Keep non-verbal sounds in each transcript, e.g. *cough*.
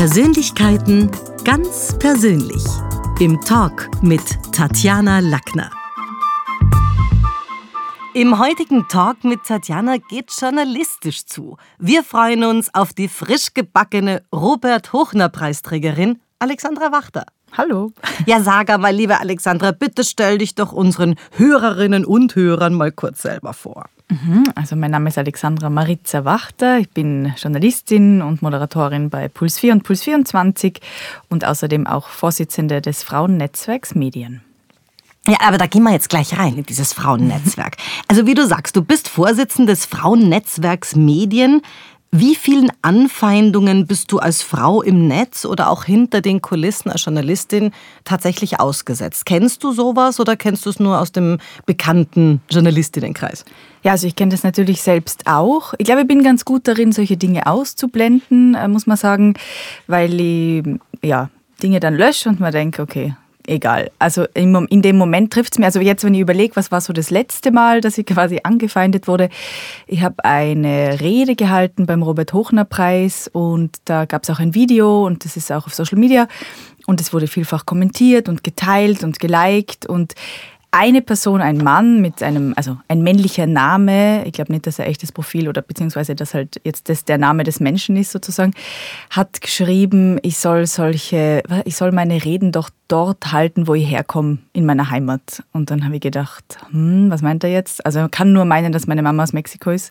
Persönlichkeiten ganz persönlich. Im Talk mit Tatjana Lackner. Im heutigen Talk mit Tatjana geht journalistisch zu. Wir freuen uns auf die frisch gebackene Robert Hochner Preisträgerin Alexandra Wachter. Hallo. Ja, sag mal, liebe Alexandra, bitte stell dich doch unseren Hörerinnen und Hörern mal kurz selber vor. Mhm, also mein Name ist Alexandra Maritza Wachter. Ich bin Journalistin und Moderatorin bei Puls 4 und Puls 24 und außerdem auch Vorsitzende des Frauennetzwerks Medien. Ja, aber da gehen wir jetzt gleich rein in dieses Frauennetzwerk. *laughs* Also wie du sagst, du bist Vorsitzende des Frauennetzwerks Medien. Wie vielen Anfeindungen bist du als Frau im Netz oder auch hinter den Kulissen als Journalistin tatsächlich ausgesetzt? Kennst du sowas oder kennst du es nur aus dem bekannten Journalistinnenkreis? Ja, also ich kenne das natürlich selbst auch. Ich glaube, ich bin ganz gut darin, solche Dinge auszublenden, äh, muss man sagen, weil ich ja, Dinge dann lösche und mir denke, okay, egal. Also in dem Moment trifft es mir, also jetzt, wenn ich überlege, was war so das letzte Mal, dass ich quasi angefeindet wurde. Ich habe eine Rede gehalten beim Robert Hochner Preis und da gab es auch ein Video und das ist auch auf Social Media und es wurde vielfach kommentiert und geteilt und geliked und eine Person, ein Mann mit einem, also ein männlicher Name, ich glaube nicht, dass er echtes Profil oder beziehungsweise dass halt jetzt das der Name des Menschen ist sozusagen, hat geschrieben, ich soll solche, ich soll meine Reden doch dort halten, wo ich herkomme, in meiner Heimat. Und dann habe ich gedacht, hm, was meint er jetzt? Also man kann nur meinen, dass meine Mama aus Mexiko ist.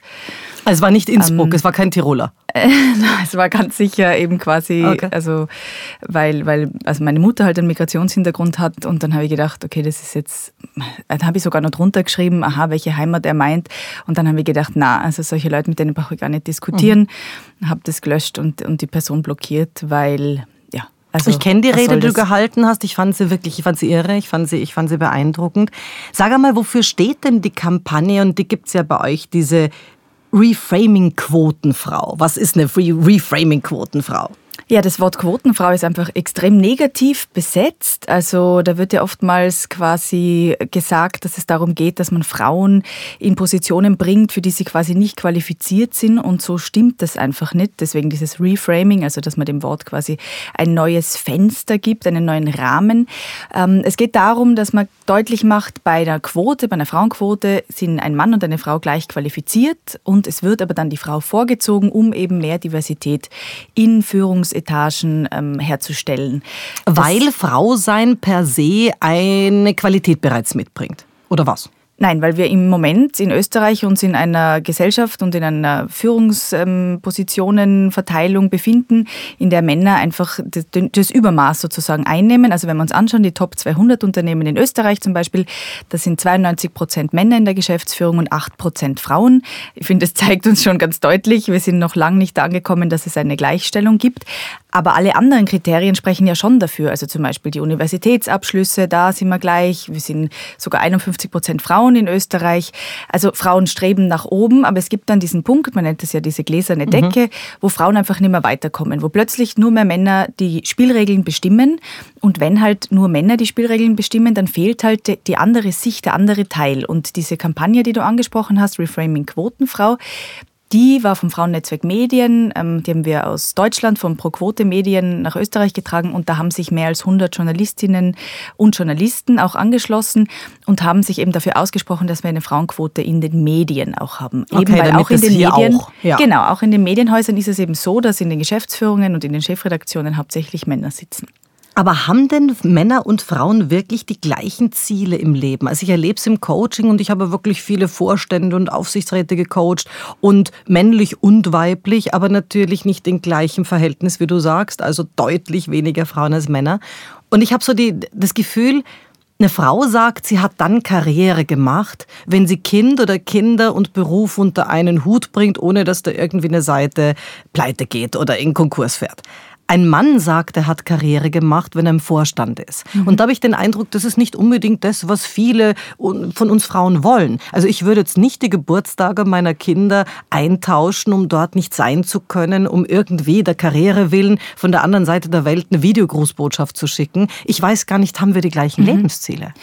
Also es war nicht Innsbruck, ähm, es war kein Tiroler. *laughs* es war ganz sicher eben quasi, okay. also weil, weil also meine Mutter halt einen Migrationshintergrund hat und dann habe ich gedacht, okay, das ist jetzt, dann habe ich sogar noch drunter geschrieben, aha, welche Heimat er meint. Und dann habe ich gedacht, na, also solche Leute, mit denen brauche ich gar nicht diskutieren. Mhm. Habe das gelöscht und, und die Person blockiert, weil also, ich kenne die Rede, die du gehalten hast. Ich fand sie wirklich, ich fand sie irre, ich fand sie, ich fand sie beeindruckend. Sag einmal, wofür steht denn die Kampagne? Und die gibt es ja bei euch, diese Reframing-Quotenfrau. Was ist eine Reframing-Quotenfrau? Ja, das Wort Quotenfrau ist einfach extrem negativ besetzt. Also da wird ja oftmals quasi gesagt, dass es darum geht, dass man Frauen in Positionen bringt, für die sie quasi nicht qualifiziert sind. Und so stimmt das einfach nicht. Deswegen dieses Reframing, also dass man dem Wort quasi ein neues Fenster gibt, einen neuen Rahmen. Ähm, es geht darum, dass man deutlich macht, bei einer Quote, bei einer Frauenquote sind ein Mann und eine Frau gleich qualifiziert und es wird aber dann die Frau vorgezogen, um eben mehr Diversität in Führungs Führungsetagen ähm, herzustellen. Weil Frau sein per se eine Qualität bereits mitbringt. Oder was? Nein, weil wir im Moment in Österreich uns in einer Gesellschaft und in einer Führungspositionenverteilung befinden, in der Männer einfach das Übermaß sozusagen einnehmen. Also wenn wir uns anschauen, die Top 200 Unternehmen in Österreich zum Beispiel, da sind 92 Prozent Männer in der Geschäftsführung und 8 Prozent Frauen. Ich finde, das zeigt uns schon ganz deutlich, wir sind noch lange nicht angekommen, dass es eine Gleichstellung gibt. Aber alle anderen Kriterien sprechen ja schon dafür. Also zum Beispiel die Universitätsabschlüsse, da sind wir gleich. Wir sind sogar 51 Prozent Frauen in Österreich. Also Frauen streben nach oben, aber es gibt dann diesen Punkt, man nennt es ja diese gläserne mhm. Decke, mhm. wo Frauen einfach nicht mehr weiterkommen, wo plötzlich nur mehr Männer die Spielregeln bestimmen. Und wenn halt nur Männer die Spielregeln bestimmen, dann fehlt halt die andere Sicht, der andere Teil. Und diese Kampagne, die du angesprochen hast, Reframing Quotenfrau, die war vom Frauennetzwerk Medien, ähm, die haben wir aus Deutschland von ProQuote Medien nach Österreich getragen und da haben sich mehr als 100 Journalistinnen und Journalisten auch angeschlossen und haben sich eben dafür ausgesprochen, dass wir eine Frauenquote in den Medien auch haben. Okay, eben weil auch in den Medien, auch, ja. genau, auch in den Medienhäusern ist es eben so, dass in den Geschäftsführungen und in den Chefredaktionen hauptsächlich Männer sitzen. Aber haben denn Männer und Frauen wirklich die gleichen Ziele im Leben? Also ich erlebe es im Coaching und ich habe wirklich viele Vorstände und Aufsichtsräte gecoacht und männlich und weiblich, aber natürlich nicht in gleichem Verhältnis, wie du sagst, also deutlich weniger Frauen als Männer. Und ich habe so die, das Gefühl, eine Frau sagt, sie hat dann Karriere gemacht, wenn sie Kind oder Kinder und Beruf unter einen Hut bringt, ohne dass da irgendwie eine Seite pleite geht oder in Konkurs fährt ein Mann sagt, er hat Karriere gemacht, wenn er im Vorstand ist. Mhm. Und da habe ich den Eindruck, das ist nicht unbedingt das, was viele von uns Frauen wollen. Also ich würde jetzt nicht die Geburtstage meiner Kinder eintauschen, um dort nicht sein zu können, um irgendwie der Karriere willen von der anderen Seite der Welt eine Videogrußbotschaft zu schicken. Ich weiß gar nicht, haben wir die gleichen mhm. Lebensziele?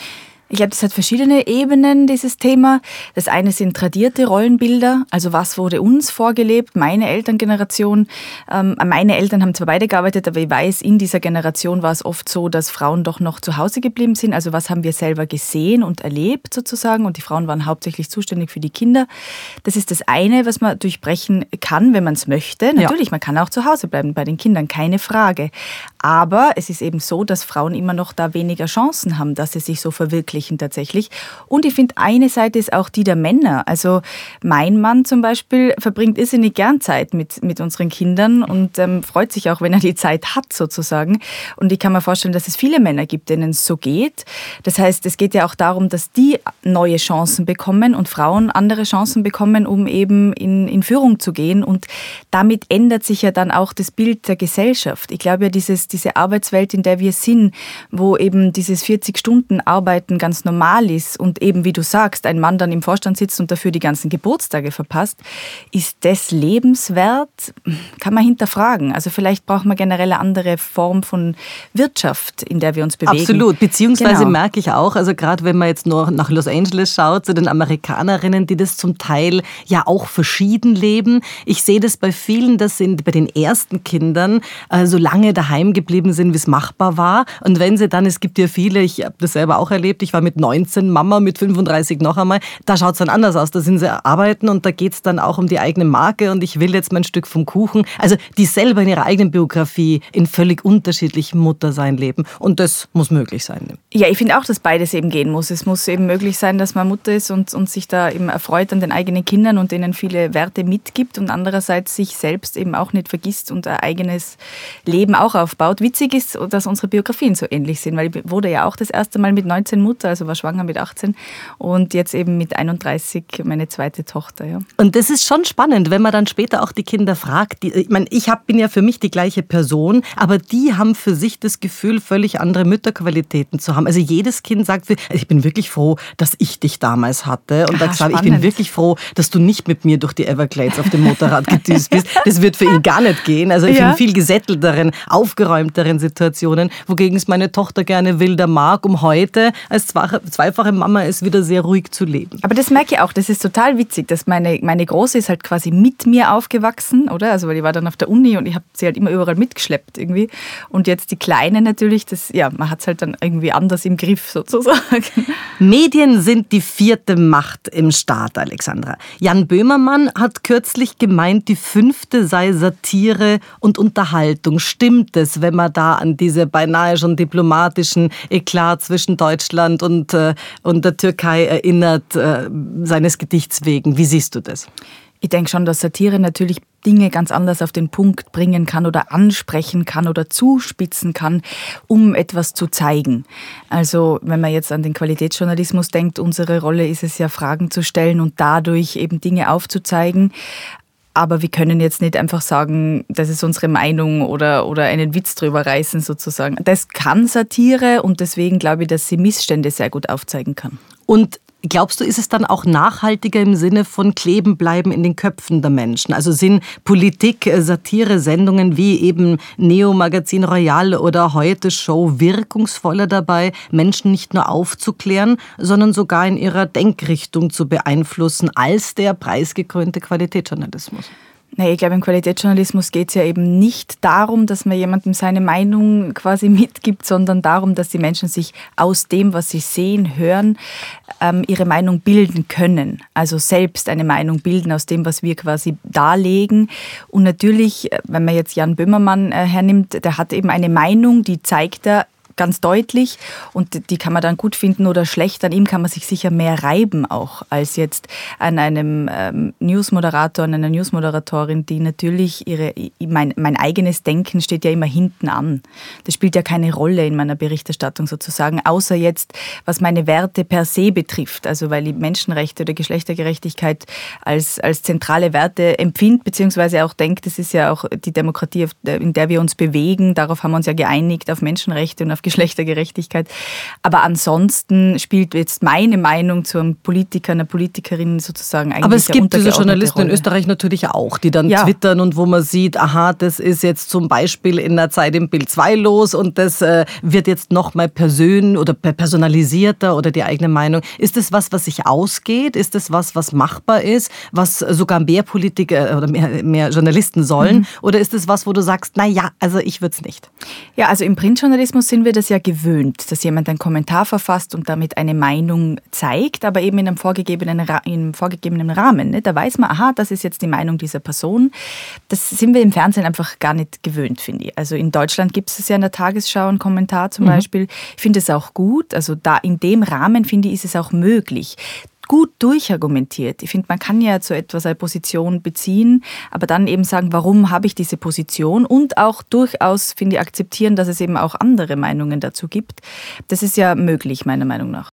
Ich glaube, das hat verschiedene Ebenen, dieses Thema. Das eine sind tradierte Rollenbilder, also was wurde uns vorgelebt, meine Elterngeneration. Ähm, meine Eltern haben zwar beide gearbeitet, aber ich weiß, in dieser Generation war es oft so, dass Frauen doch noch zu Hause geblieben sind. Also was haben wir selber gesehen und erlebt sozusagen und die Frauen waren hauptsächlich zuständig für die Kinder. Das ist das eine, was man durchbrechen kann, wenn man es möchte. Natürlich, ja. man kann auch zu Hause bleiben bei den Kindern, keine Frage. Aber es ist eben so, dass Frauen immer noch da weniger Chancen haben, dass sie sich so verwirklichen tatsächlich. Und ich finde, eine Seite ist auch die der Männer. Also mein Mann zum Beispiel verbringt irrsinnig gern Zeit mit, mit unseren Kindern und ähm, freut sich auch, wenn er die Zeit hat sozusagen. Und ich kann mir vorstellen, dass es viele Männer gibt, denen es so geht. Das heißt, es geht ja auch darum, dass die neue Chancen bekommen und Frauen andere Chancen bekommen, um eben in, in Führung zu gehen. Und damit ändert sich ja dann auch das Bild der Gesellschaft. Ich glaube ja, dieses diese Arbeitswelt, in der wir sind, wo eben dieses 40-Stunden-Arbeiten ganz normal ist und eben, wie du sagst, ein Mann dann im Vorstand sitzt und dafür die ganzen Geburtstage verpasst, ist das lebenswert? Kann man hinterfragen. Also vielleicht braucht man generell eine andere Form von Wirtschaft, in der wir uns bewegen. Absolut. Beziehungsweise genau. merke ich auch, also gerade wenn man jetzt nur nach Los Angeles schaut, zu den Amerikanerinnen, die das zum Teil ja auch verschieden leben. Ich sehe das bei vielen, das sind bei den ersten Kindern äh, so lange daheim geblieben sind, wie es machbar war. Und wenn sie dann, es gibt ja viele, ich habe das selber auch erlebt, ich war mit 19 Mama, mit 35 noch einmal, da schaut es dann anders aus. Da sind sie arbeiten und da geht es dann auch um die eigene Marke und ich will jetzt mein Stück vom Kuchen. Also die selber in ihrer eigenen Biografie in völlig unterschiedlichem Muttersein leben. Und das muss möglich sein. Ja, ich finde auch, dass beides eben gehen muss. Es muss eben möglich sein, dass man Mutter ist und, und sich da eben erfreut an den eigenen Kindern und denen viele Werte mitgibt und andererseits sich selbst eben auch nicht vergisst und ein eigenes Leben auch aufbaut aufbaut. Witzig ist, dass unsere Biografien so ähnlich sind, weil ich wurde ja auch das erste Mal mit 19 Mutter, also war schwanger mit 18 und jetzt eben mit 31 meine zweite Tochter. Ja. Und das ist schon spannend, wenn man dann später auch die Kinder fragt. Die, ich meine, ich hab, bin ja für mich die gleiche Person, aber die haben für sich das Gefühl, völlig andere Mütterqualitäten zu haben. Also jedes Kind sagt, ich bin wirklich froh, dass ich dich damals hatte. Und ah, sagt, ich bin wirklich froh, dass du nicht mit mir durch die Everglades auf dem Motorrad gedüst bist. Das wird für ihn gar nicht gehen. Also ich ja. bin viel gesättelteren, aufgeräumt aufgeräumteren Situationen, wogegen es meine Tochter gerne wilder mag, um heute als zweifache Mama es wieder sehr ruhig zu leben. Aber das merke ich auch, das ist total witzig, dass meine, meine Große ist halt quasi mit mir aufgewachsen, oder? Also weil ich war dann auf der Uni und ich habe sie halt immer überall mitgeschleppt irgendwie. Und jetzt die Kleine natürlich, das, ja, man hat es halt dann irgendwie anders im Griff *laughs* sozusagen. Medien sind die vierte Macht im Staat, Alexandra. Jan Böhmermann hat kürzlich gemeint, die fünfte sei Satire und Unterhaltung. Stimmt es, wenn man da an diese beinahe schon diplomatischen Eklat zwischen Deutschland und, äh, und der Türkei erinnert, äh, seines Gedichts wegen. Wie siehst du das? Ich denke schon, dass Satire natürlich Dinge ganz anders auf den Punkt bringen kann oder ansprechen kann oder zuspitzen kann, um etwas zu zeigen. Also wenn man jetzt an den Qualitätsjournalismus denkt, unsere Rolle ist es ja, Fragen zu stellen und dadurch eben Dinge aufzuzeigen. Aber wir können jetzt nicht einfach sagen, das ist unsere Meinung oder, oder einen Witz drüber reißen sozusagen. Das kann Satire und deswegen glaube ich, dass sie Missstände sehr gut aufzeigen kann. Und Glaubst du, ist es dann auch nachhaltiger im Sinne von kleben bleiben in den Köpfen der Menschen? Also sind Politik, äh, Satire, Sendungen wie eben Neo Magazin Royal oder Heute Show wirkungsvoller dabei, Menschen nicht nur aufzuklären, sondern sogar in ihrer Denkrichtung zu beeinflussen als der preisgekrönte Qualitätsjournalismus? Nee, ich glaube, im Qualitätsjournalismus geht es ja eben nicht darum, dass man jemandem seine Meinung quasi *laughs* mitgibt, sondern darum, dass die Menschen sich aus dem, was sie sehen, hören, ähm, ihre Meinung bilden können. Also selbst eine Meinung bilden aus dem, was wir quasi darlegen. Und natürlich, äh, wenn man jetzt Jan Böhmermann äh, hernimmt, der hat eben eine Meinung, die zeigt er ganz deutlich und die kann man dann gut finden oder schlecht. An ihm kann man sich sicher mehr reiben auch als jetzt an einem ähm, Newsmoderator, an einer Newsmoderatorin, die natürlich ihre, mein, mein eigenes Denken steht ja immer hinten an. Das spielt ja keine Rolle in meiner Berichterstattung sozusagen, außer jetzt, was meine Werte per se betrifft. Also weil ich Menschenrechte oder Geschlechtergerechtigkeit als, als zentrale Werte empfinde, beziehungsweise auch denke, das ist ja auch die Demokratie, in der wir uns bewegen. Darauf haben wir uns ja geeinigt, auf Menschenrechte und auf Geschlechtergerechtigkeit. Aber ansonsten spielt jetzt meine Meinung zu einem Politiker, einer Politikerin sozusagen eigentlich Aber es gibt diese Journalisten Rolle. in Österreich natürlich auch, die dann ja. twittern und wo man sieht, aha, das ist jetzt zum Beispiel in der Zeit im Bild 2 los und das äh, wird jetzt nochmal persön oder personalisierter oder die eigene Meinung. Ist das was, was sich ausgeht? Ist das was, was machbar ist, was sogar mehr Politiker oder mehr, mehr Journalisten sollen? Mhm. Oder ist das was, wo du sagst, na ja, also ich würde es nicht? Ja, also im Printjournalismus sind wir das ja gewöhnt, dass jemand einen Kommentar verfasst und damit eine Meinung zeigt, aber eben in einem vorgegebenen, in einem vorgegebenen Rahmen. Ne? Da weiß man, aha, das ist jetzt die Meinung dieser Person. Das sind wir im Fernsehen einfach gar nicht gewöhnt, finde ich. Also in Deutschland gibt es ja in der Tagesschau einen Kommentar zum mhm. Beispiel. Ich finde es auch gut. Also da in dem Rahmen, finde ich, ist es auch möglich gut durchargumentiert. Ich finde, man kann ja zu etwas eine Position beziehen, aber dann eben sagen, warum habe ich diese Position und auch durchaus, finde ich, akzeptieren, dass es eben auch andere Meinungen dazu gibt. Das ist ja möglich, meiner Meinung nach.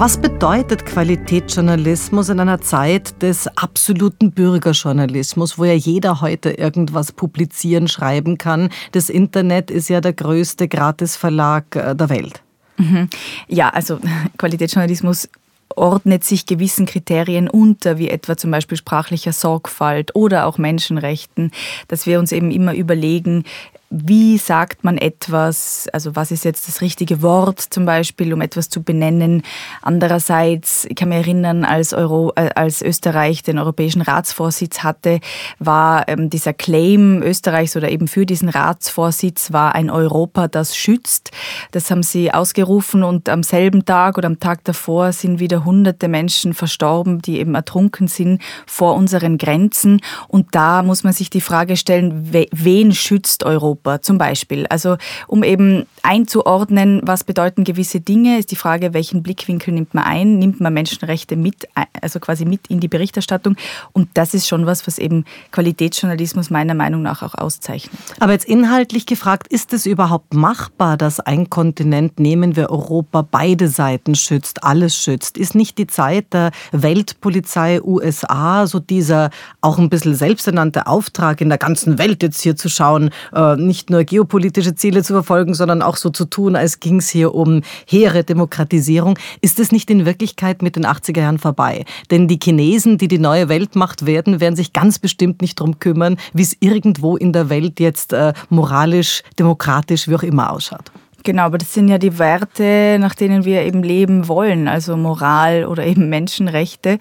Was bedeutet Qualitätsjournalismus in einer Zeit des absoluten Bürgerjournalismus, wo ja jeder heute irgendwas publizieren, schreiben kann? Das Internet ist ja der größte Gratisverlag äh, der Welt. Mhm. Ja, also *laughs* Qualitätsjournalismus ordnet sich gewissen Kriterien unter, wie etwa zum Beispiel sprachlicher Sorgfalt oder auch Menschenrechten, dass wir uns eben immer überlegen, wie sagt man etwas, also was ist jetzt das richtige Wort zum Beispiel, um etwas zu benennen. Andererseits, ich kann mich erinnern, als, Euro, äh, als Österreich den europäischen Ratsvorsitz hatte, war ähm, dieser Claim Österreichs oder eben für diesen Ratsvorsitz war ein Europa, das schützt. Das haben sie ausgerufen und am selben Tag oder am Tag davor sind wieder hunderte Menschen verstorben, die eben ertrunken sind vor unseren Grenzen. Und da muss man sich die Frage stellen, wen schützt Europa? Europa zum Beispiel. Also um eben einzuordnen, was bedeuten gewisse Dinge, ist die Frage, welchen Blickwinkel nimmt man ein? Nimmt man Menschenrechte mit, also quasi mit in die Berichterstattung? Und das ist schon was, was eben Qualitätsjournalismus meiner Meinung nach auch auszeichnet. Aber jetzt inhaltlich gefragt, ist es überhaupt machbar, dass ein Kontinent, nehmen wir Europa, beide Seiten schützt, alles schützt? Ist nicht die Zeit der Weltpolizei USA, so dieser auch ein bisschen selbsternannte Auftrag in der ganzen Welt jetzt hier zu schauen, äh, nicht nur geopolitische Ziele zu verfolgen, sondern auch so zu tun, als ging es hier um hehre Demokratisierung. Ist es nicht in Wirklichkeit mit den 80er Jahren vorbei? Denn die Chinesen, die die neue Weltmacht werden, werden sich ganz bestimmt nicht darum kümmern, wie es irgendwo in der Welt jetzt äh, moralisch, demokratisch, wie auch immer ausschaut. Genau, aber das sind ja die Werte, nach denen wir eben leben wollen, also Moral oder eben Menschenrechte.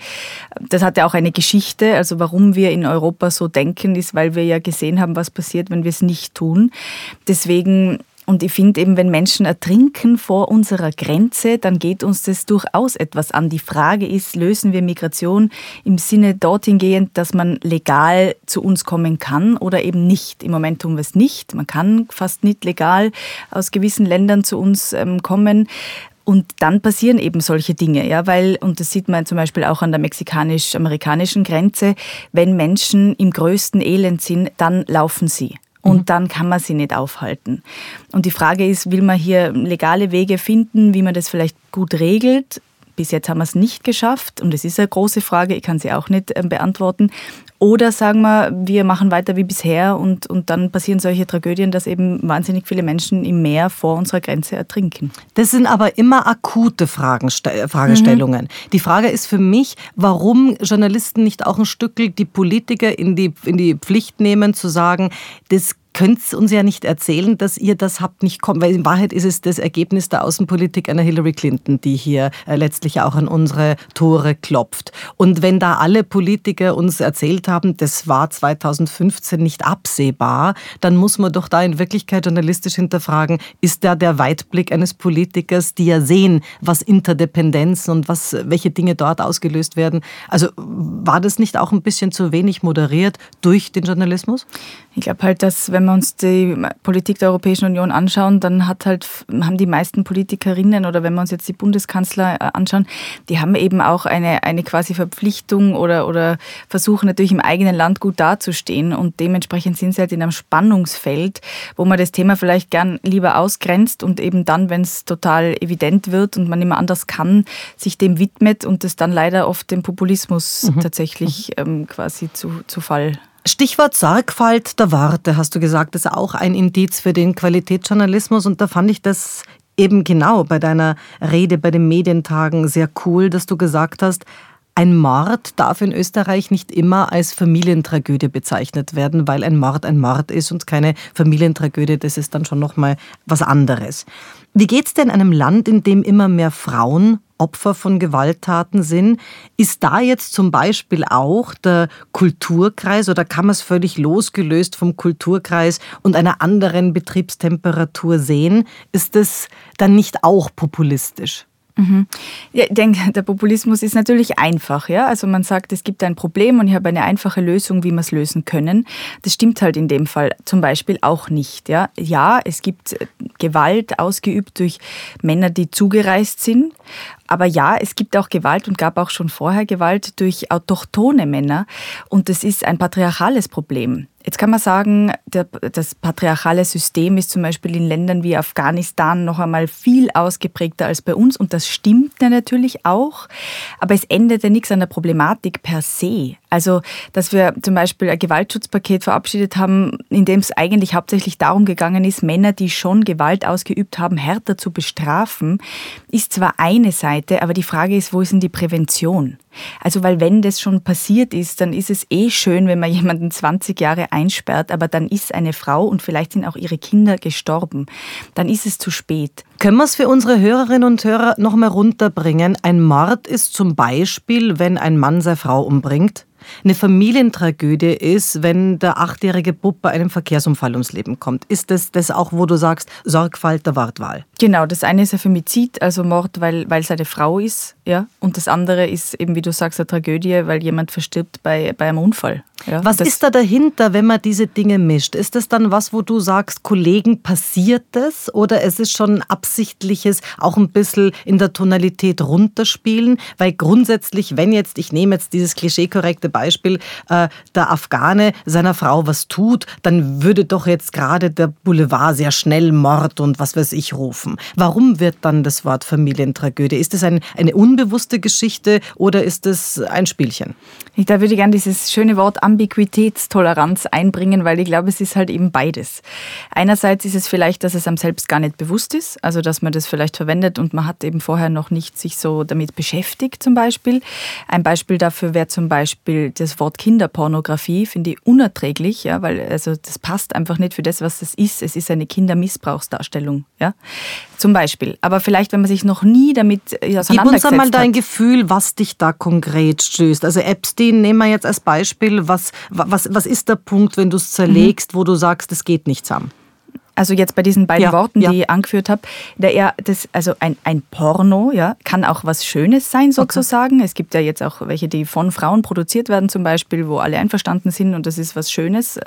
Das hat ja auch eine Geschichte, also warum wir in Europa so denken, ist, weil wir ja gesehen haben, was passiert, wenn wir es nicht tun. Deswegen und ich finde eben, wenn Menschen ertrinken vor unserer Grenze, dann geht uns das durchaus etwas an. Die Frage ist, lösen wir Migration im Sinne dorthin gehend, dass man legal zu uns kommen kann oder eben nicht? Im Moment tun wir es nicht. Man kann fast nicht legal aus gewissen Ländern zu uns ähm, kommen. Und dann passieren eben solche Dinge, ja, weil, und das sieht man zum Beispiel auch an der mexikanisch-amerikanischen Grenze, wenn Menschen im größten Elend sind, dann laufen sie und mhm. dann kann man sie nicht aufhalten. Und die Frage ist, will man hier legale Wege finden, wie man das vielleicht gut regelt? Bis jetzt haben wir es nicht geschafft und es ist eine große Frage, ich kann sie auch nicht ähm, beantworten. Oder sagen wir, wir machen weiter wie bisher und, und dann passieren solche Tragödien, dass eben wahnsinnig viele Menschen im Meer vor unserer Grenze ertrinken. Das sind aber immer akute Fragen, Fragestellungen. Mhm. Die Frage ist für mich, warum Journalisten nicht auch ein Stück die Politiker in die, in die Pflicht nehmen, zu sagen, das könnt uns ja nicht erzählen, dass ihr das habt nicht kommen, weil in Wahrheit ist es das Ergebnis der Außenpolitik einer Hillary Clinton, die hier äh, letztlich auch an unsere Tore klopft. Und wenn da alle Politiker uns erzählt haben, das war 2015 nicht absehbar, dann muss man doch da in Wirklichkeit journalistisch hinterfragen, ist da der Weitblick eines Politikers, die ja sehen, was Interdependenzen und was, welche Dinge dort ausgelöst werden. Also war das nicht auch ein bisschen zu wenig moderiert durch den Journalismus? Ich glaube halt, dass wenn wir uns die Politik der Europäischen Union anschauen, dann hat halt, haben die meisten Politikerinnen oder wenn wir uns jetzt die Bundeskanzler äh, anschauen, die haben eben auch eine, eine quasi Verpflichtung oder, oder versuchen natürlich im eigenen Land gut dazustehen und dementsprechend sind sie halt in einem Spannungsfeld, wo man das Thema vielleicht gern lieber ausgrenzt und eben dann, wenn es total evident wird und man immer anders kann, sich dem widmet und das dann leider oft dem Populismus mhm. tatsächlich ähm, quasi zu, zu Fall Stichwort Sorgfalt der Worte, hast du gesagt, ist auch ein Indiz für den Qualitätsjournalismus. Und da fand ich das eben genau bei deiner Rede bei den Medientagen sehr cool, dass du gesagt hast, ein Mord darf in Österreich nicht immer als Familientragödie bezeichnet werden, weil ein Mord ein Mord ist und keine Familientragödie, das ist dann schon noch mal was anderes. Wie geht's denn einem Land, in dem immer mehr Frauen Opfer von Gewalttaten sind. Ist da jetzt zum Beispiel auch der Kulturkreis oder kann man es völlig losgelöst vom Kulturkreis und einer anderen Betriebstemperatur sehen? Ist das dann nicht auch populistisch? Mhm. Ja, ich denke, der Populismus ist natürlich einfach. Ja? Also man sagt, es gibt ein Problem und ich habe eine einfache Lösung, wie wir es lösen können. Das stimmt halt in dem Fall zum Beispiel auch nicht. Ja, ja es gibt Gewalt ausgeübt durch Männer, die zugereist sind. Aber ja, es gibt auch Gewalt und gab auch schon vorher Gewalt durch autochtone Männer. Und das ist ein patriarchales Problem. Jetzt kann man sagen, der, das patriarchale System ist zum Beispiel in Ländern wie Afghanistan noch einmal viel ausgeprägter als bei uns und das stimmt natürlich auch, aber es ändert nichts an der Problematik per se. Also, dass wir zum Beispiel ein Gewaltschutzpaket verabschiedet haben, in dem es eigentlich hauptsächlich darum gegangen ist, Männer, die schon Gewalt ausgeübt haben, härter zu bestrafen, ist zwar eine Seite, aber die Frage ist, wo ist denn die Prävention? Also, weil wenn das schon passiert ist, dann ist es eh schön, wenn man jemanden 20 Jahre einsperrt, aber dann ist eine Frau und vielleicht sind auch ihre Kinder gestorben. Dann ist es zu spät. Können wir es für unsere Hörerinnen und Hörer noch mal runterbringen? Ein Mord ist zum Beispiel, wenn ein Mann seine Frau umbringt eine Familientragödie ist, wenn der achtjährige Bub bei einem Verkehrsunfall ums Leben kommt. Ist das das auch, wo du sagst, Sorgfalt der Wortwahl? Genau, das eine ist ein Femizid, also Mord, weil, weil es eine Frau ist, ja. Und das andere ist eben, wie du sagst, eine Tragödie, weil jemand verstirbt bei, bei einem Unfall. Ja, was ist da dahinter, wenn man diese Dinge mischt? Ist das dann was, wo du sagst, Kollegen, passiert das? Oder es ist schon absichtliches, auch ein bisschen in der Tonalität runterspielen? Weil grundsätzlich, wenn jetzt, ich nehme jetzt dieses klischeekorrekte Beispiel, äh, der Afghane seiner Frau was tut, dann würde doch jetzt gerade der Boulevard sehr schnell Mord und was weiß ich rufen. Warum wird dann das Wort Familientragödie? Ist das ein, eine unbewusste Geschichte oder ist das ein Spielchen? Da würde ich gerne dieses schöne Wort Ambiguitätstoleranz einbringen, weil ich glaube, es ist halt eben beides. Einerseits ist es vielleicht, dass es einem selbst gar nicht bewusst ist, also dass man das vielleicht verwendet und man hat eben vorher noch nicht sich so damit beschäftigt zum Beispiel. Ein Beispiel dafür wäre zum Beispiel das Wort Kinderpornografie, finde ich unerträglich, ja, weil also das passt einfach nicht für das, was das ist. Es ist eine Kindermissbrauchsdarstellung, ja, zum Beispiel. Aber vielleicht, wenn man sich noch nie damit auseinandergesetzt Gib uns einmal dein Gefühl, was dich da konkret stößt. Also Epstein nehmen wir jetzt als Beispiel, was was, was, ist der Punkt, wenn du es zerlegst, mhm. wo du sagst, es geht nicht zusammen? Also jetzt bei diesen beiden ja, Worten, ja. die ich angeführt habe, der eher das, also ein, ein Porno, ja, kann auch was Schönes sein sozusagen. Okay. Es gibt ja jetzt auch welche, die von Frauen produziert werden zum Beispiel, wo alle einverstanden sind und das ist was Schönes.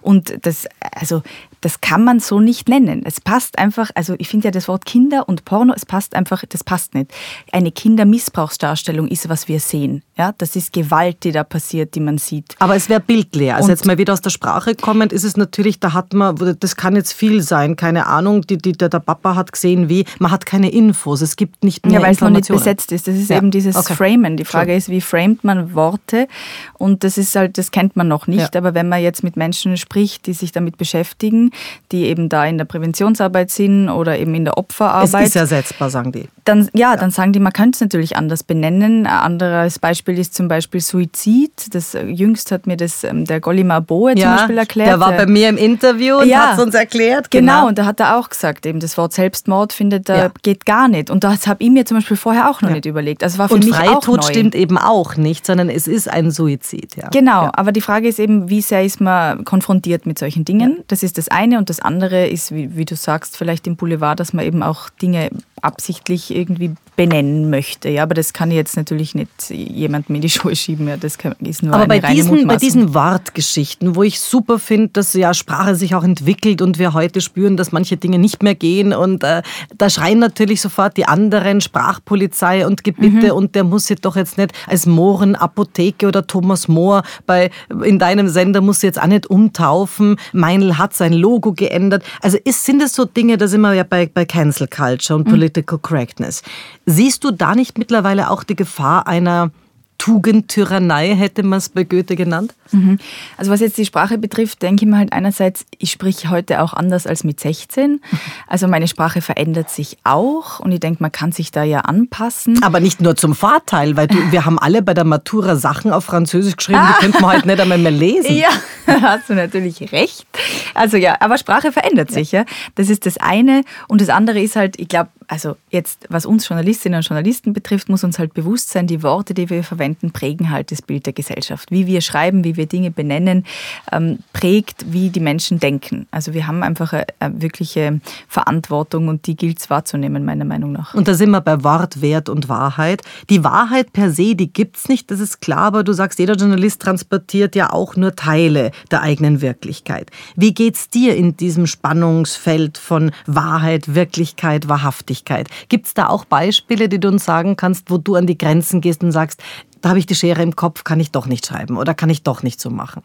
Und das, also das kann man so nicht nennen. Es passt einfach, also ich finde ja das Wort Kinder und Porno, es passt einfach, das passt nicht. Eine Kindermissbrauchsdarstellung ist, was wir sehen. Ja, das ist Gewalt, die da passiert, die man sieht. Aber es wäre bildleer. Also und jetzt mal wieder aus der Sprache kommend, ist es natürlich, da hat man, das kann jetzt viel sein, keine Ahnung, die, die, der Papa hat gesehen, wie, man hat keine Infos, es gibt nicht mehr Ja, weil es noch nicht besetzt ist. Das ist ja. eben dieses okay. Framen. Die Frage Schön. ist, wie framet man Worte? Und das ist halt, das kennt man noch nicht. Ja. Aber wenn man jetzt mit Menschen spricht, die sich damit beschäftigen, die eben da in der Präventionsarbeit sind oder eben in der Opferarbeit. Es ist ersetzbar, sagen die. Dann, ja, ja. dann sagen die, man könnte es natürlich anders benennen. Ein anderes Beispiel ist zum Beispiel Suizid. Das äh, jüngst hat mir das ähm, der Gollimar Boe ja, zum Beispiel erklärt. Der war bei mir im Interview und ja, hat es uns erklärt. Genau. genau, und da hat er auch gesagt, eben das Wort Selbstmord findet er geht gar nicht. Und das habe ich mir zum Beispiel vorher auch noch nicht überlegt. Also war für und mich Freitod auch neu. stimmt eben auch nicht, sondern es ist ein Suizid. Ja. Genau, aber die Frage ist eben, wie sehr ist man konfrontiert mit solchen Dingen? Das ist das eine und das andere ist, wie, wie du sagst, vielleicht im Boulevard, dass man eben auch Dinge absichtlich ich irgendwie benennen möchte. Ja, aber das kann jetzt natürlich nicht jemandem in die Schuhe schieben. Ja, das ist nur aber bei diesen, bei diesen Wortgeschichten, wo ich super finde, dass ja Sprache sich auch entwickelt und wir heute spüren, dass manche Dinge nicht mehr gehen und äh, da schreien natürlich sofort die anderen Sprachpolizei und Gebitte mhm. und der muss jetzt doch jetzt nicht als Mohren Apotheke oder Thomas Mohr bei in deinem Sender muss jetzt auch nicht umtaufen. Meinl hat sein Logo geändert. Also ist, sind es so Dinge, da sind wir ja bei, bei Cancel Culture und mhm. Political Correctness. Siehst du da nicht mittlerweile auch die Gefahr einer Tugendtyrannei, hätte man es bei Goethe genannt? Mhm. Also was jetzt die Sprache betrifft, denke ich mir halt einerseits, ich spreche heute auch anders als mit 16. *laughs* Also meine Sprache verändert sich auch und ich denke, man kann sich da ja anpassen. Aber nicht nur zum Vorteil, weil du, wir haben alle bei der Matura Sachen auf Französisch geschrieben, die könnte man heute nicht einmal mehr lesen. Ja, *laughs* hast du natürlich recht. Also ja, aber Sprache verändert sich, ja. Das ist das eine. Und das andere ist halt, ich glaube, also jetzt, was uns Journalistinnen und Journalisten betrifft, muss uns halt bewusst sein, die Worte, die wir verwenden, prägen halt das Bild der Gesellschaft. Wie wir schreiben, wie wir Dinge benennen, ähm, prägt, wie die Menschen denken. Also wir haben einfach eine, eine wirkliche Verantwortung und die gilt es wahrzunehmen, meiner Meinung nach. Und da sind wir bei Wort, Wert und Wahrheit. Die Wahrheit per se, die gibt es nicht, das ist klar, aber du sagst, jeder Journalist transportiert ja auch nur Teile der eigenen Wirklichkeit. Wie geht es dir in diesem Spannungsfeld von Wahrheit, Wirklichkeit, Wahrhaftigkeit? Gerechtigkeit. Gibt es da auch Beispiele, die du uns sagen kannst, wo du an die Grenzen gehst und sagst, da habe ich die Schere im Kopf, kann ich doch nicht schreiben oder kann ich doch nicht so machen?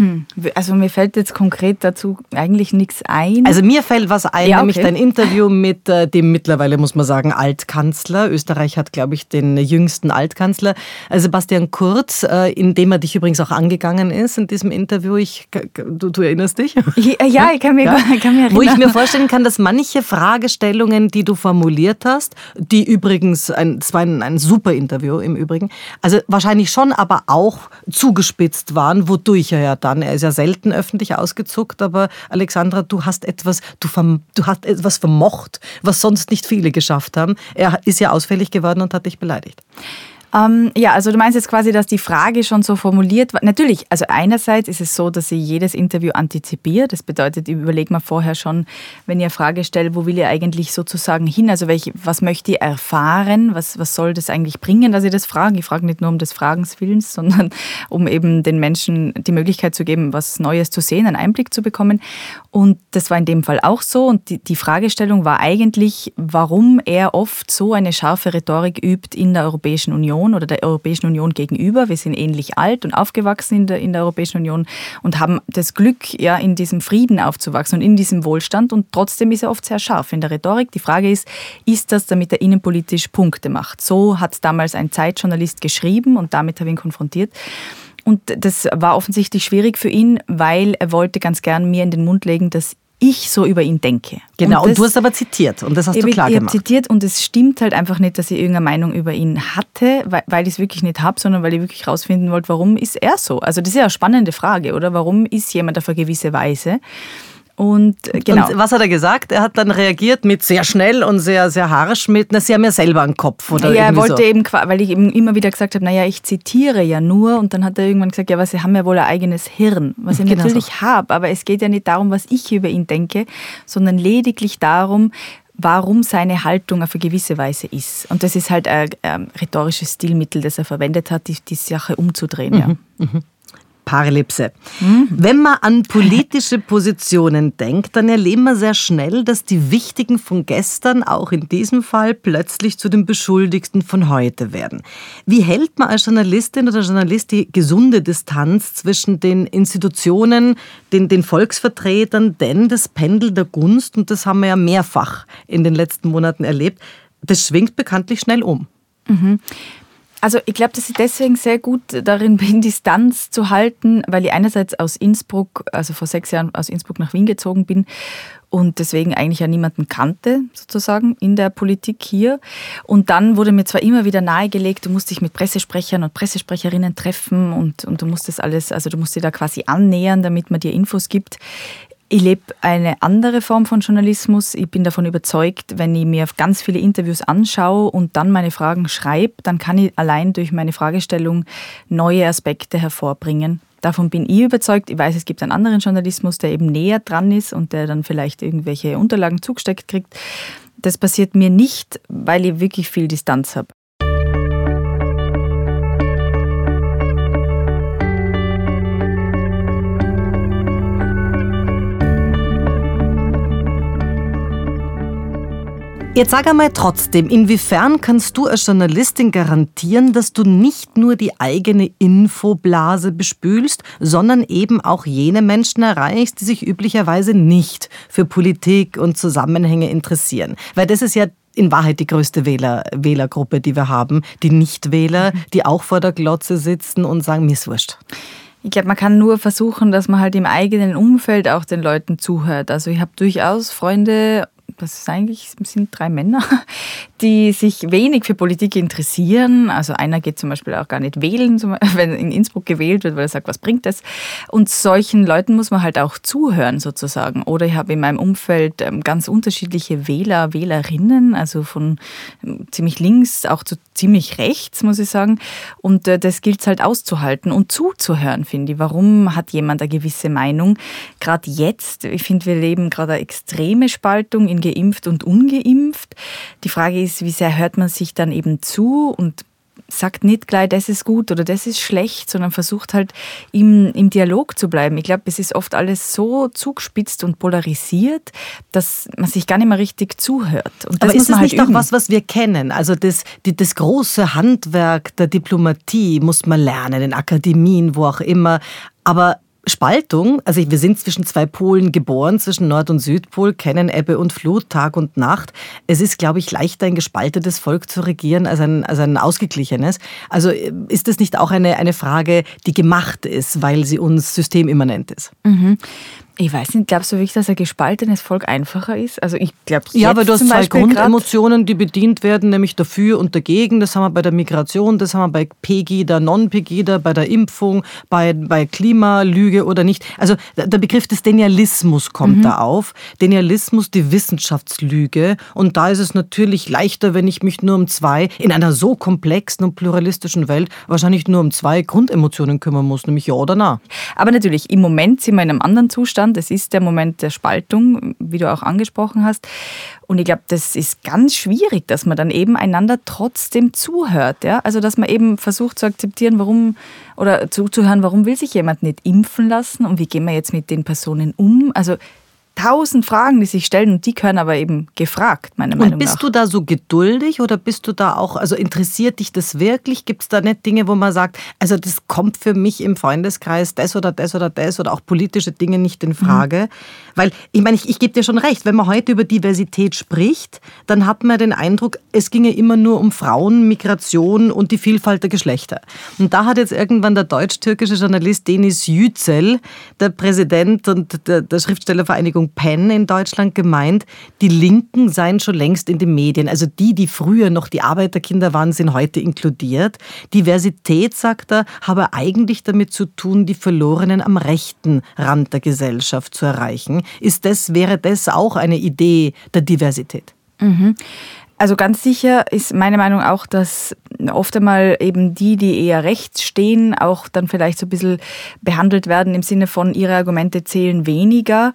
Hm. Also mir fällt jetzt konkret dazu eigentlich nichts ein. Also mir fällt was ein, ja, okay. nämlich dein Interview mit äh, dem mittlerweile, muss man sagen, Altkanzler. Österreich hat, glaube ich, den jüngsten Altkanzler, also Sebastian Kurz, äh, in dem er dich übrigens auch angegangen ist in diesem Interview. Ich, du, du erinnerst dich? Ja, ich kann mir, ja? kann mir erinnern. Wo ich mir vorstellen kann, dass manche Fragestellungen, die du formuliert hast, die übrigens, ein, es war ein, ein super Interview im Übrigen, also wahrscheinlich schon, aber auch zugespitzt waren, wodurch er ja dann. Er ist ja selten öffentlich ausgezuckt, aber Alexandra, du hast etwas, du, du hast etwas vermocht, was sonst nicht viele geschafft haben. Er ist ja ausfällig geworden und hat dich beleidigt. Ähm, ja, also du meinst jetzt quasi, dass die Frage schon so formuliert war. Natürlich, also einerseits ist es so, dass sie jedes Interview antizipiert. Das bedeutet, überlegt man vorher schon, wenn ihr eine Frage stellt, wo will ihr eigentlich sozusagen hin? Also welche, was möchte ihr erfahren? Was, was soll das eigentlich bringen, dass ihr das fragt? Ich frage nicht nur um des Fragens Willens, *laughs* sondern um eben den Menschen die Möglichkeit zu geben, was Neues zu sehen, einen Einblick zu bekommen. Und das war in dem Fall auch so. Und die, die Fragestellung war eigentlich, warum er oft so eine scharfe Rhetorik übt in der Europäischen Union oder der Europäischen Union gegenüber. Wir sind ähnlich alt und aufgewachsen in der, in der Europäischen Union und haben das Glück, ja, in diesem Frieden aufzuwachsen und in diesem Wohlstand. Und trotzdem ist er oft sehr scharf in der Rhetorik. Die Frage ist, ist das, damit er innenpolitisch Punkte macht? So hat damals ein Zeitjournalist geschrieben und damit habe ich ihn konfrontiert. Und das war offensichtlich schwierig für ihn, weil er wollte ganz gern mir in den Mund legen, dass ich so über ihn denke. Genau, und, das, und du hast aber zitiert und das hast ich, du klar ich gemacht. Ich habe zitiert und es stimmt halt einfach nicht, dass ich irgendeine Meinung über ihn hatte, weil, weil ich es wirklich nicht habe, sondern weil ich wirklich herausfinden wollte, warum ist er so? Also das ist ja eine spannende Frage, oder? Warum ist jemand auf eine gewisse Weise? Und, äh, genau. und was hat er gesagt? Er hat dann reagiert mit sehr schnell und sehr, sehr harsch mit, na, Sie haben ja selber einen Kopf. Oder ja, er wollte so. eben, weil ich eben immer wieder gesagt habe, naja, ich zitiere ja nur. Und dann hat er irgendwann gesagt, ja, aber Sie haben ja wohl ein eigenes Hirn, was ich genau natürlich so. habe. Aber es geht ja nicht darum, was ich über ihn denke, sondern lediglich darum, warum seine Haltung auf eine gewisse Weise ist. Und das ist halt ein, ein rhetorisches Stilmittel, das er verwendet hat, die, die Sache umzudrehen. Mhm. Ja. Mhm. Paarellipse. Mhm. Wenn man an politische *laughs* Positionen denkt, dann erleben wir sehr schnell, dass die Wichtigen von gestern, auch in diesem Fall, plötzlich zu den Beschuldigten von heute werden. Wie hält man als Journalistin oder Journalist die gesunde Distanz zwischen den Institutionen, den, den Volksvertretern, denn das Pendel der Gunst, und das haben wir ja mehrfach in den letzten Monaten erlebt, das schwingt bekanntlich schnell um. Mhm. Also ich glaube, dass ich deswegen sehr gut darin bin, *laughs* Distanz zu halten, weil ich einerseits aus Innsbruck, also vor sechs Jahren aus Innsbruck nach Wien gezogen bin und deswegen eigentlich ja niemanden kannte, sozusagen, in der Politik hier. Und dann wurde mir zwar immer wieder nahegelegt, du musst dich mit Pressesprechern und Pressesprecherinnen treffen und, und du musst das alles, also du musst dir da quasi annähern, damit man dir Infos gibt. Ich lebe eine andere Form von Journalismus. Ich bin davon überzeugt, wenn ich mir ganz viele Interviews anschaue und dann meine Fragen schreibe, dann kann ich allein durch meine Fragestellung neue Aspekte hervorbringen. Davon bin ich überzeugt. Ich weiß, es gibt einen anderen Journalismus, der eben näher dran ist und der dann vielleicht irgendwelche Unterlagen zugesteckt kriegt. Das passiert mir nicht, weil ich wirklich viel Distanz habe. Jetzt sag einmal trotzdem, inwiefern kannst du als Journalistin garantieren, dass du nicht nur die eigene Infoblase bespülst, sondern eben auch jene Menschen erreichst, die sich üblicherweise nicht für Politik und Zusammenhänge interessieren? Weil das ist ja in Wahrheit die größte Wähler, Wählergruppe, die wir haben, die Nichtwähler, die auch vor der Glotze sitzen und sagen, mir ist wurscht. Ich glaube, man kann nur versuchen, dass man halt im eigenen Umfeld auch den Leuten zuhört. Also ich habe durchaus Freunde das ist eigentlich, sind drei Männer, die sich wenig für Politik interessieren. Also einer geht zum Beispiel auch gar nicht wählen, *laughs* wenn in Innsbruck gewählt wird, weil er sagt, was bringt das? Und solchen Leuten muss man halt auch zuhören sozusagen. Oder ich habe in meinem Umfeld ähm, ganz unterschiedliche Wähler, Wählerinnen, also von ähm, ziemlich links auch zu ziemlich rechts, muss ich sagen. Und äh, das gilt es halt auszuhalten und zuzuhören, finde ich. Warum hat jemand eine gewisse Meinung? Gerade jetzt, ich finde, wir leben gerade eine extreme Spaltung in geimpft und ungeimpft. Die Frage ist, wie sehr hört man sich dann eben zu und sagt nicht gleich, das ist gut oder das ist schlecht, sondern versucht halt im, im Dialog zu bleiben. Ich glaube, es ist oft alles so zugespitzt und polarisiert, dass man sich gar nicht mehr richtig zuhört. Und Aber ist es halt nicht üben. auch was, was wir kennen? Also das, die, das große Handwerk der Diplomatie muss man lernen, in Akademien, wo auch immer. Aber Spaltung, also wir sind zwischen zwei Polen geboren, zwischen Nord- und Südpol, kennen Ebbe und Flut, Tag und Nacht. Es ist, glaube ich, leichter, ein gespaltetes Volk zu regieren als ein, als ein ausgeglichenes. Also äh, ist das nicht auch eine, eine Frage, die gemacht ist, weil sie uns systemimmanent ist? Mhm. Ich weiß nicht, glaubst du wirklich, dass ein gespaltenes Volk einfacher ist? Also ich glaube Ja, aber du hast zwei Grundemotionen, die bedient werden, nämlich dafür und dagegen. Das haben wir bei der Migration, das haben wir bei Pegida, Non-Pegida, bei der Impfung, bei, bei Klimalüge oder nicht. Also der Begriff des Denialismus kommt mhm. da auf. Denialismus, die Wissenschaftslüge. Und da ist es natürlich leichter, wenn ich mich nur um zwei, in einer so komplexen und pluralistischen Welt, wahrscheinlich nur um zwei Grundemotionen kümmern muss, nämlich ja oder nein. Aber natürlich, im Moment sind wir in einem anderen Zustand Zustand. Es ist der Moment der Spaltung, wie du auch angesprochen hast. Und ich glaube, das ist ganz schwierig, dass man dann eben einander trotzdem zuhört. Ja? Also, dass man eben versucht zu akzeptieren, warum oder zuzuhören, warum will sich jemand nicht impfen lassen und wie gehen wir jetzt mit den Personen um. Also, tausend Fragen, die sich stellen und die können aber eben gefragt, meiner Meinung nach. Und bist nach. du da so geduldig oder bist du da auch, also interessiert dich das wirklich? Gibt es da nicht Dinge, wo man sagt, also das kommt für mich im Freundeskreis das oder das oder das oder auch politische Dinge nicht in Frage? Mhm. Weil ich meine, ich, ich gebe dir schon recht, wenn man heute über Diversität spricht, dann hat man den Eindruck, es ginge immer nur um Frauen, Migration und die Vielfalt der Geschlechter. Und da hat jetzt irgendwann der deutsch-türkische Journalist Denis Yücel, der Präsident und der, der Schriftstellervereinigung Penn in Deutschland gemeint, die Linken seien schon längst in den Medien. Also die, die früher noch die Arbeiterkinder waren, sind heute inkludiert. Diversität, sagt er, habe eigentlich damit zu tun, die Verlorenen am rechten Rand der Gesellschaft zu erreichen. Ist das, wäre das auch eine Idee der Diversität? Mhm. Also ganz sicher ist meine Meinung auch, dass oft einmal eben die, die eher rechts stehen, auch dann vielleicht so ein bisschen behandelt werden im Sinne von, ihre Argumente zählen weniger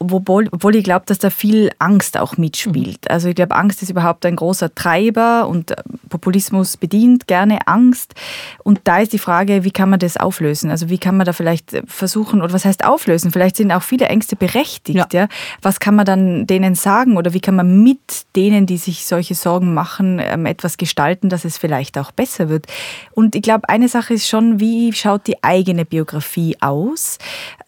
obwohl, obwohl ich glaube, dass da viel Angst auch mitspielt. Mhm. Also ich glaube, Angst ist überhaupt ein großer Treiber und äh, Populismus bedient gerne Angst. Und da ist die Frage, wie kann man das auflösen? Also wie kann man da vielleicht versuchen, oder was heißt auflösen? Vielleicht sind auch viele Ängste berechtigt. Ja. ja? Was kann man dann denen sagen oder wie kann man mit denen, die sich solche Sorgen machen, ähm, etwas gestalten, dass es vielleicht auch besser wird? Und ich glaube, eine Sache ist schon, wie schaut die eigene Biografie aus?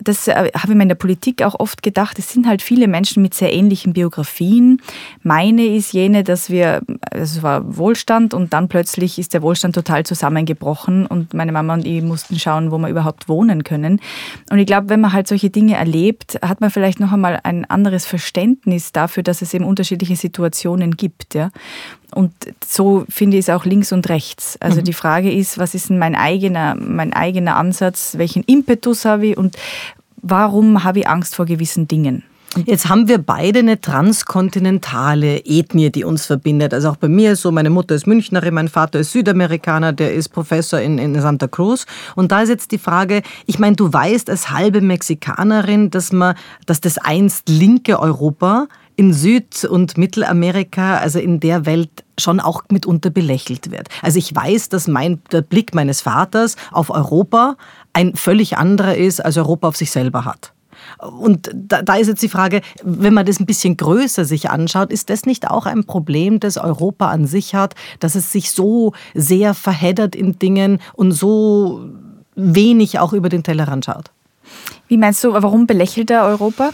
Das äh, habe ich mir in der Politik auch oft gedacht es sind halt viele Menschen mit sehr ähnlichen Biografien. Meine ist jene, dass wir, also es war Wohlstand und dann plötzlich ist der Wohlstand total zusammengebrochen und meine Mama und ich mussten schauen, wo wir überhaupt wohnen können. Und ich glaube, wenn man halt solche Dinge erlebt, hat man vielleicht noch einmal ein anderes Verständnis dafür, dass es eben unterschiedliche Situationen gibt. Ja? Und so finde ich es auch links und rechts. Also mhm. die Frage ist, was ist denn mein eigener, mein eigener Ansatz, welchen Impetus habe ich und warum habe ich Angst vor gewissen Dingen? Jetzt haben wir beide eine transkontinentale Ethnie, die uns verbindet. Also auch bei mir ist so, meine Mutter ist Münchnerin, mein Vater ist Südamerikaner, der ist Professor in, in Santa Cruz. Und da ist jetzt die Frage, ich meine, du weißt als halbe Mexikanerin, dass man, dass das einst linke Europa in Süd- und Mittelamerika, also in der Welt, schon auch mitunter belächelt wird. Also ich weiß, dass mein, der Blick meines Vaters auf Europa ein völlig anderer ist, als Europa auf sich selber hat. Und da, da, ist jetzt die Frage, wenn man das ein bisschen größer sich anschaut, ist das nicht auch ein Problem, das Europa an sich hat, dass es sich so sehr verheddert in Dingen und so wenig auch über den Tellerrand schaut? Wie meinst du, warum belächelt er Europa?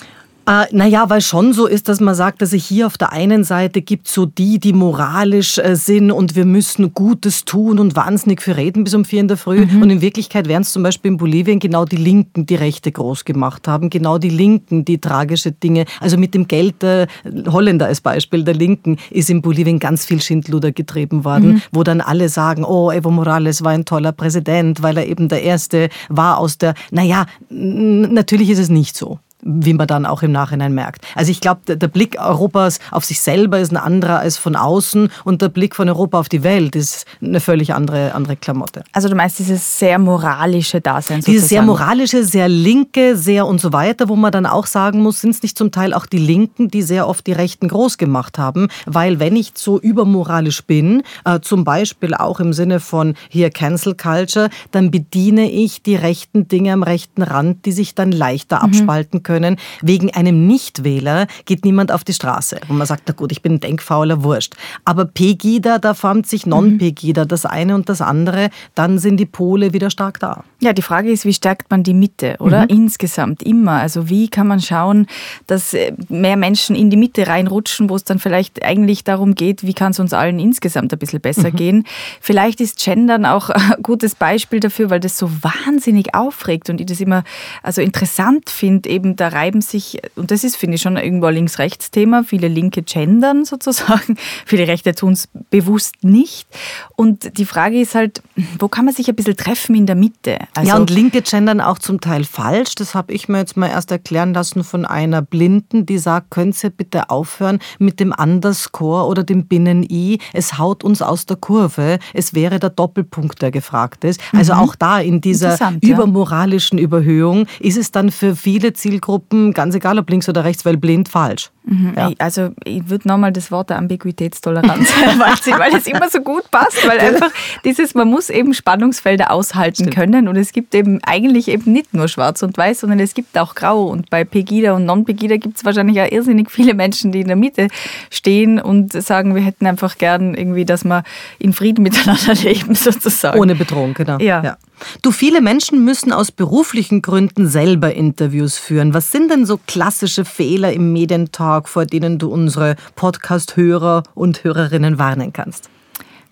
Äh, naja, weil schon so ist, dass man sagt, dass es hier auf der einen Seite gibt so die, die moralisch äh, sind und wir müssen Gutes tun und wahnsinnig für reden bis um vier in der Früh. Mhm. Und in Wirklichkeit wären es zum Beispiel in Bolivien genau die Linken, die Rechte groß gemacht haben, genau die Linken, die tragische Dinge, also mit dem Geld der Holländer als Beispiel, der Linken, ist in Bolivien ganz viel Schindluder getrieben worden, mhm. wo dann alle sagen, oh, Evo Morales war ein toller Präsident, weil er eben der Erste war aus der, naja, natürlich ist es nicht so wie man dann auch im Nachhinein merkt. Also ich glaube, der Blick Europas auf sich selber ist ein anderer als von außen und der Blick von Europa auf die Welt ist eine völlig andere, andere Klamotte. Also du meinst dieses sehr moralische Dasein sozusagen? Dieses sehr moralische, sehr linke, sehr und so weiter, wo man dann auch sagen muss, sind es nicht zum Teil auch die Linken, die sehr oft die Rechten groß gemacht haben, weil wenn ich so übermoralisch bin, äh, zum Beispiel auch im Sinne von hier Cancel Culture, dann bediene ich die rechten Dinge am rechten Rand, die sich dann leichter mhm. abspalten können können. Wegen einem Nichtwähler geht niemand auf die Straße. Und man sagt, na gut, ich bin denkfauler Wurscht. Aber Pegida, da formt sich Non-Pegida, das eine und das andere, dann sind die Pole wieder stark da. Ja, die Frage ist, wie stärkt man die Mitte, oder? Mhm. Insgesamt, immer. Also wie kann man schauen, dass äh, mehr Menschen in die Mitte reinrutschen, wo es dann vielleicht eigentlich darum geht, wie kann es uns allen insgesamt ein bisschen besser mhm. gehen. Vielleicht ist Gendern auch *laughs* ein gutes Beispiel dafür, weil das so wahnsinnig aufregt und ich das immer also interessant finde, eben da reiben sich, und das ist, finde ich, schon irgendwo ein Links-Rechts-Thema, viele Linke gendern sozusagen, *laughs* viele Rechte tun es bewusst nicht. Und die Frage ist halt, wo kann man sich ein bisschen treffen in der Mitte? Also ja, und Linke gendern auch zum Teil falsch. Das habe ich mir jetzt mal erst erklären lassen von einer Blinden, die sagt, können Sie bitte aufhören mit dem Underscore oder dem Binnen-I. Es haut uns aus der Kurve. Es wäre der Doppelpunkt, der gefragt ist. Also mhm. auch da in dieser übermoralischen Überhöhung ist es dann für viele Zielgruppen Gruppen, ganz egal ob links oder rechts, weil blind falsch. Mhm. Ja. Also ich würde nochmal das Wort der Ambiguitätstoleranz *laughs* weil es immer so gut passt, weil einfach dieses, man muss eben Spannungsfelder aushalten Stimmt. können und es gibt eben eigentlich eben nicht nur schwarz und weiß, sondern es gibt auch grau und bei Pegida und Non-Pegida gibt es wahrscheinlich auch irrsinnig viele Menschen, die in der Mitte stehen und sagen, wir hätten einfach gern irgendwie, dass wir in Frieden *laughs* miteinander leben sozusagen. Ohne Bedrohung, genau. Ja. ja. Du, viele Menschen müssen aus beruflichen Gründen selber Interviews führen. Was sind denn so klassische Fehler im Medientalk, vor denen du unsere Podcast-Hörer und Hörerinnen warnen kannst?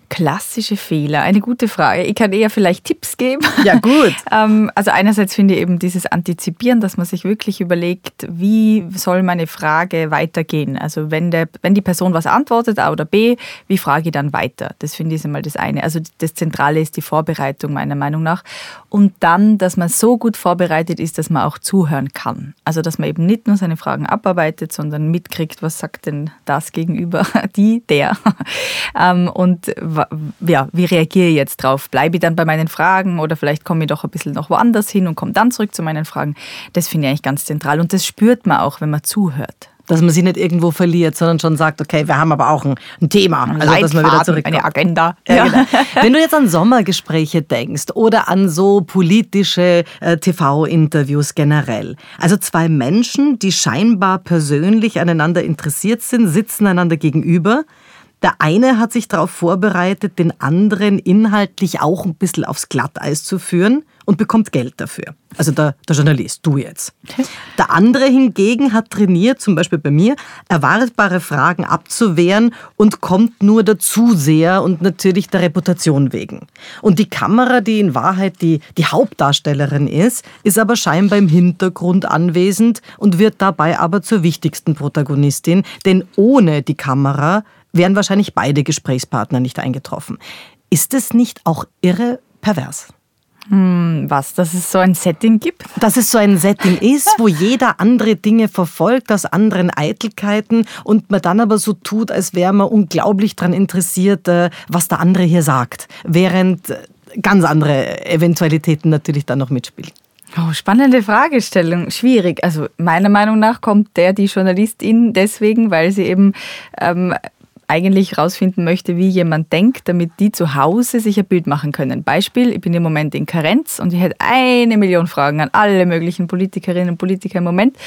Klassische Fehler, eine gute Frage. Ich kann eher vielleicht Tipps geben. Ja, gut. *laughs* Ähm, also einerseits finde ich eben dieses Antizipieren, dass man sich wirklich überlegt, wie soll meine Frage weitergehen. Also wenn, der, wenn die Person was antwortet, A oder B, wie frage ich dann weiter? Das finde ich einmal das eine. Also das Zentrale ist die Vorbereitung meiner Meinung nach. Und dann, dass man so gut vorbereitet ist, dass man auch zuhören kann. Also dass man eben nicht nur seine Fragen abarbeitet, sondern mitkriegt, was sagt denn das gegenüber, *laughs* die, der. *laughs* Ähm, und ja, wie reagiere ich jetzt drauf? Bleibe ich dann bei meinen Fragen oder vielleicht komme ich doch ein bisschen noch woanders hin und komme dann zurück zu meinen Fragen? Das finde ich eigentlich ganz zentral und das spürt man auch, wenn man zuhört dass man sie nicht irgendwo verliert, sondern schon sagt, okay, wir haben aber auch ein, ein Thema, ein also dass man wieder zurückkommt. Eine Agenda. Ja, Genau. Wenn du jetzt an Sommergespräche denkst oder an so politische äh, TV-Interviews generell, also zwei Menschen, die scheinbar persönlich aneinander interessiert sind, sitzen einander gegenüber, der eine hat sich darauf vorbereitet, den anderen inhaltlich auch ein bisschen aufs Glatteis zu führen und bekommt Geld dafür. Also der, der Journalist, du jetzt. Der andere hingegen hat trainiert, zum Beispiel bei mir, erwartbare Fragen abzuwehren und kommt nur dazu sehr und natürlich der Reputation wegen. Und die Kamera, die in Wahrheit die, die Hauptdarstellerin ist, ist aber scheinbar im Hintergrund anwesend und wird dabei aber zur wichtigsten Protagonistin, denn ohne die Kamera wären wahrscheinlich beide Gesprächspartner nicht eingetroffen. Ist es nicht auch irre pervers? Hm, was, dass es so ein Setting gibt? Dass es so ein Setting ist, wo jeder andere Dinge verfolgt aus anderen Eitelkeiten und man dann aber so tut, als wäre man unglaublich daran interessiert, äh, was der andere hier sagt, während ganz andere Eventualitäten natürlich dann noch mitspielen. Oh, spannende Fragestellung. Schwierig. Also meiner Meinung nach kommt der, die Journalistin, deswegen, weil sie eben ähm, eigentlich herausfinden möchte, wie jemand denkt, damit die zu Hause sich ein Bild machen können. Beispiel, ich bin im Moment in Karenz und ich hätte eine Million Fragen an alle möglichen Politikerinnen und Politiker im Moment.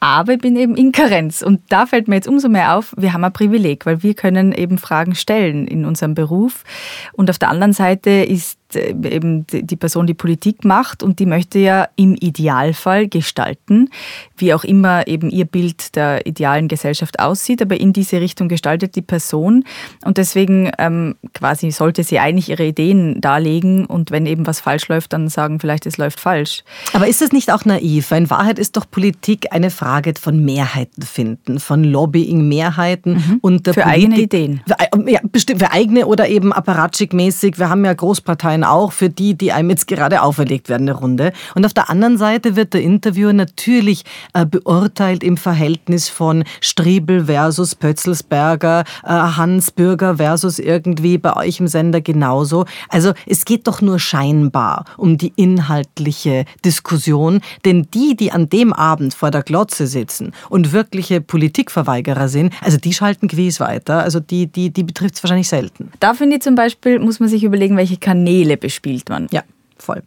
Aber ich bin eben in Karenz. Und da fällt mir jetzt umso mehr auf, wir haben ein Privileg, weil wir können eben Fragen stellen in unserem Beruf. Und auf der anderen Seite ist eben die Person, die Politik macht und die möchte ja im Idealfall gestalten, wie auch immer eben ihr Bild der idealen Gesellschaft aussieht, aber in diese Richtung gestaltet die Person und deswegen ähm, quasi sollte sie eigentlich ihre Ideen darlegen und wenn eben was falsch läuft, dann sagen vielleicht, es läuft falsch. Aber ist es nicht auch naiv? In Wahrheit ist doch Politik eine Frage von Mehrheiten finden, von Lobbying-Mehrheiten mhm. und der Für Politik, eigene Ideen. Für, ja, bestimmt für eigene oder eben apparatschik-mäßig. Wir haben ja Großparteien sein, auch für die, die einem jetzt gerade auferlegt werden, eine Runde. Und auf der anderen Seite wird der Interviewer natürlich äh, beurteilt im Verhältnis von Striebel versus Pötzelsberger, äh, Hans Bürger versus irgendwie bei euch im Sender genauso. Also es geht doch nur scheinbar um die inhaltliche Diskussion, denn die, die an dem Abend vor der Glotze sitzen und wirkliche Politikverweigerer sind, also die schalten gewiss weiter. Also die, die, die betrifft es wahrscheinlich selten. Da finde ich zum Beispiel, muss man sich überlegen, welche Kanäle Seele bespielt man. Ja, voll.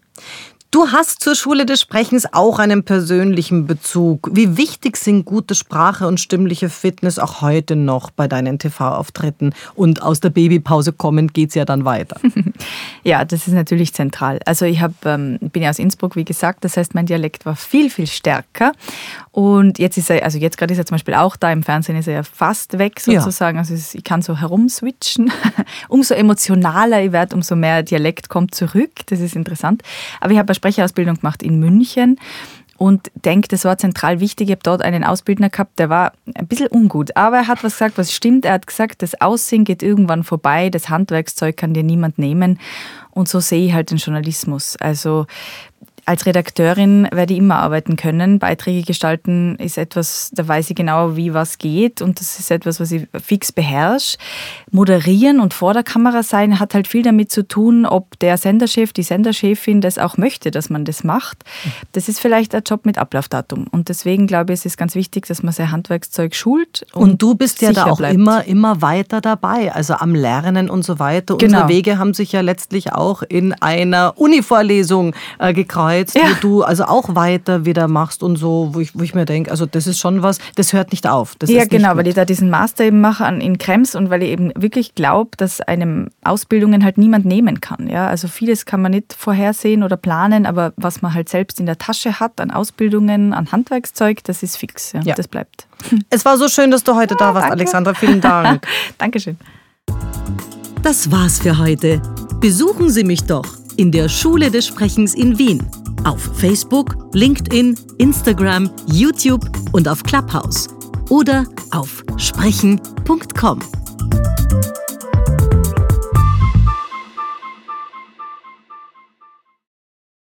Du hast zur Schule des Sprechens auch einen persönlichen Bezug. Wie wichtig sind gute Sprache und stimmliche Fitness auch heute noch bei deinen TV-Auftritten? Und aus der Babypause kommend geht es ja dann weiter. *laughs* ja, das ist natürlich zentral. Also ich hab, ähm, bin ja aus Innsbruck, wie gesagt, das heißt, mein Dialekt war viel, viel stärker. Und jetzt ist er, also jetzt gerade ist er zum Beispiel auch da, im Fernsehen ist er ja fast weg sozusagen. Ja. Also ich kann so herumswitchen. *laughs* umso emotionaler ich werde, umso mehr Dialekt kommt zurück. Das ist interessant. Aber ich habe Sprecherausbildung gemacht in München und denke, das war zentral wichtig. Ich habe dort einen Ausbildner gehabt, der war ein bisschen ungut, aber er hat was gesagt, was stimmt. Er hat gesagt, das Aussehen geht irgendwann vorbei, das Handwerkszeug kann dir niemand nehmen. Und so sehe ich halt den Journalismus. Also als Redakteurin werde ich immer arbeiten können. Beiträge gestalten ist etwas, da weiß ich genau, wie was geht und das ist etwas, was ich fix beherrsche. Moderieren und vor der Kamera sein hat halt viel damit zu tun, ob der Senderchef, die Senderchefin das auch möchte, dass man das macht. Das ist vielleicht ein Job mit Ablaufdatum und deswegen glaube ich, es ist ganz wichtig, dass man sein Handwerkszeug schult. Und, und du bist ja da auch bleibt. immer, immer weiter dabei, also am Lernen und so weiter. Genau. Unsere Wege haben sich ja letztlich auch in einer Uni-Vorlesung äh, gekreuzt jetzt, ja. wo du also auch weiter wieder machst und so, wo ich, wo ich mir denke, also das ist schon was, das hört nicht auf. Das ja, genau, weil ich da diesen Master eben mache in Krems und weil ich eben wirklich glaube, dass einem Ausbildungen halt niemand nehmen kann. Ja? Also vieles kann man nicht vorhersehen oder planen, aber was man halt selbst in der Tasche hat an Ausbildungen, an Handwerkszeug, das ist fix. Ja? ja. Das bleibt. *laughs* Es war so schön, dass du heute da warst, danke. Alexandra. Vielen Dank. *laughs* Dankeschön. Das war's für heute. Besuchen Sie mich doch in der Schule des Sprechens in Wien auf Facebook, LinkedIn, Instagram, YouTube und auf Clubhouse oder auf sprechen.com.